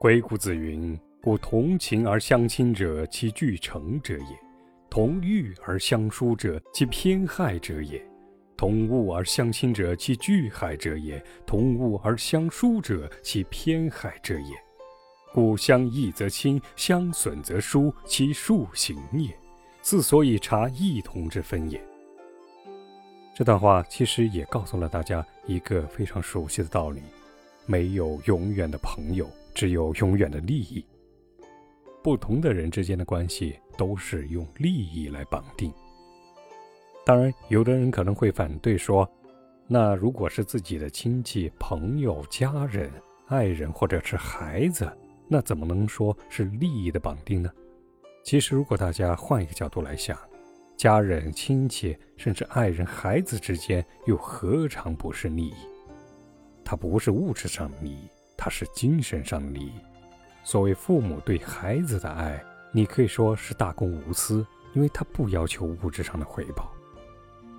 鬼谷子云：“故同情而相亲者，其聚成者也；同欲而相疏者，其偏害者也；同物而相亲者，其聚害者也；同物而相疏者，其偏害者也。故相益则亲，相损则疏，其数行也。自所以察异同之分也。”这段话其实也告诉了大家一个非常熟悉的道理：没有永远的朋友，只有永远的利益。不同的人之间的关系都是用利益来绑定。当然，有的人可能会反对说：“那如果是自己的亲戚、朋友、家人、爱人或者是孩子，那怎么能说是利益的绑定呢？”其实，如果大家换一个角度来想，家人、亲戚，甚至爱人、孩子之间，又何尝不是利益？它不是物质上的利益，它是精神上的利益。所谓父母对孩子的爱，你可以说是大公无私，因为他不要求物质上的回报。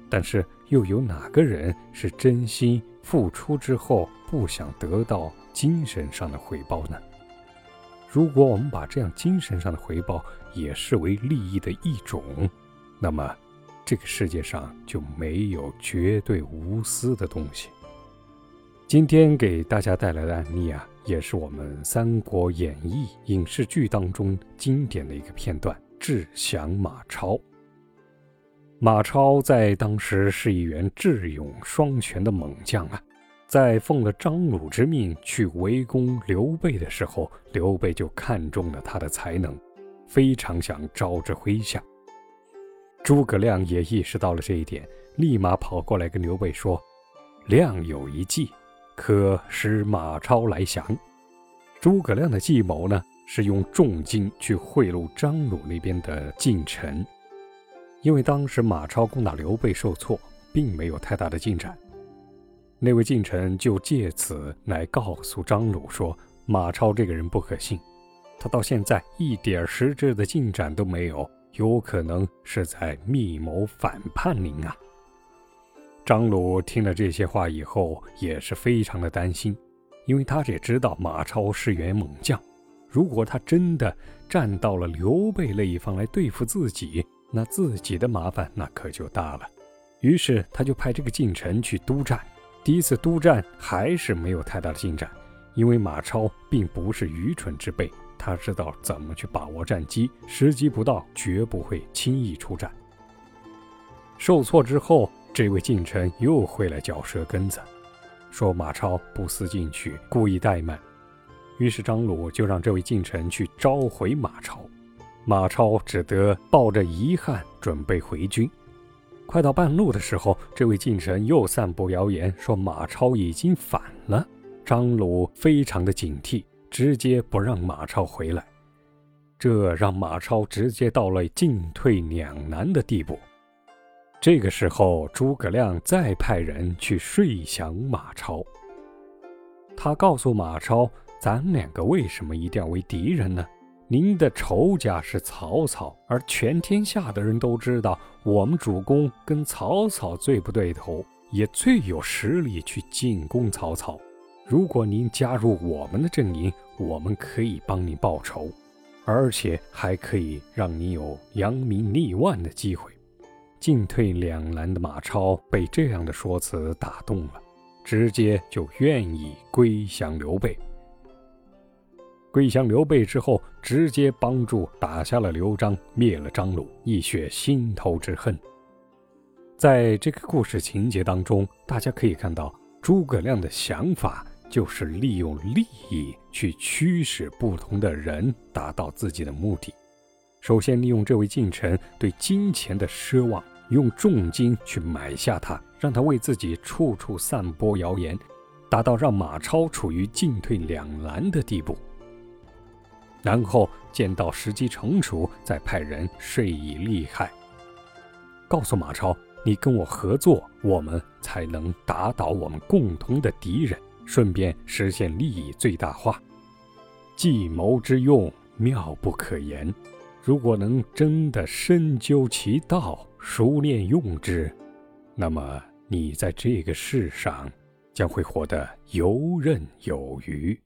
但是，又有哪个人是真心付出之后不想得到精神上的回报呢？如果我们把这样精神上的回报也视为利益的一种，那么，这个世界上就没有绝对无私的东西。今天给大家带来的案例啊，也是我们《三国演义》影视剧当中经典的一个片段——智降马超。马超在当时是一员智勇双全的猛将啊，在奉了张鲁之命去围攻刘备的时候，刘备就看中了他的才能，非常想招之麾下。诸葛亮也意识到了这一点，立马跑过来跟刘备说：“亮有一计，可使马超来降。”诸葛亮的计谋呢，是用重金去贿赂张鲁那边的近臣，因为当时马超攻打刘备受挫，并没有太大的进展。那位近臣就借此来告诉张鲁说：“马超这个人不可信，他到现在一点实质的进展都没有。”有可能是在密谋反叛您啊！张鲁听了这些话以后，也是非常的担心，因为他也知道马超是员猛将，如果他真的站到了刘备那一方来对付自己，那自己的麻烦那可就大了。于是他就派这个近臣去督战，第一次督战还是没有太大的进展，因为马超并不是愚蠢之辈。他知道怎么去把握战机，时机不到，绝不会轻易出战。受挫之后，这位近臣又会来嚼舌根子，说马超不思进取，故意怠慢。于是张鲁就让这位近臣去召回马超，马超只得抱着遗憾准备回军。快到半路的时候，这位近臣又散布谣言，说马超已经反了。张鲁非常的警惕。直接不让马超回来，这让马超直接到了进退两难的地步。这个时候，诸葛亮再派人去说降马超。他告诉马超：“咱两个为什么一定要为敌人呢？您的仇家是曹操，而全天下的人都知道，我们主公跟曹操最不对头，也最有实力去进攻曹操。”如果您加入我们的阵营，我们可以帮你报仇，而且还可以让你有扬名立万的机会。进退两难的马超被这样的说辞打动了，直接就愿意归降刘备。归降刘备之后，直接帮助打下了刘璋，灭了张鲁，一雪心头之恨。在这个故事情节当中，大家可以看到诸葛亮的想法。就是利用利益去驱使不同的人达到自己的目的。首先，利用这位近臣对金钱的奢望，用重金去买下他，让他为自己处处散播谣言，达到让马超处于进退两难的地步。然后见到时机成熟，再派人睡以利害，告诉马超：“你跟我合作，我们才能打倒我们共同的敌人。”顺便实现利益最大化，计谋之用妙不可言。如果能真的深究其道，熟练用之，那么你在这个世上将会活得游刃有余。